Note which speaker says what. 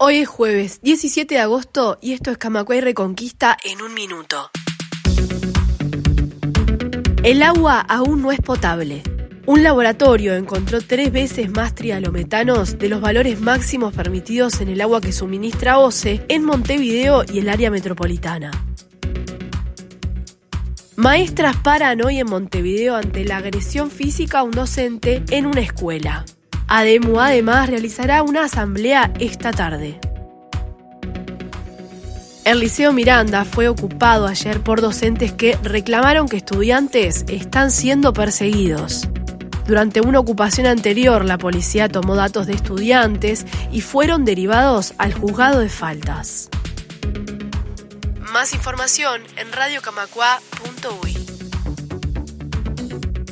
Speaker 1: Hoy es jueves 17 de agosto y esto es Camacuay Reconquista en un minuto. El agua aún no es potable. Un laboratorio encontró tres veces más trialometanos de los valores máximos permitidos en el agua que suministra OCE en Montevideo y el área metropolitana. Maestras paran hoy en Montevideo ante la agresión física a un docente en una escuela. ADEMU además realizará una asamblea esta tarde. El Liceo Miranda fue ocupado ayer por docentes que reclamaron que estudiantes están siendo perseguidos. Durante una ocupación anterior, la policía tomó datos de estudiantes y fueron derivados al juzgado de faltas. Más información en radiocamacua.uy.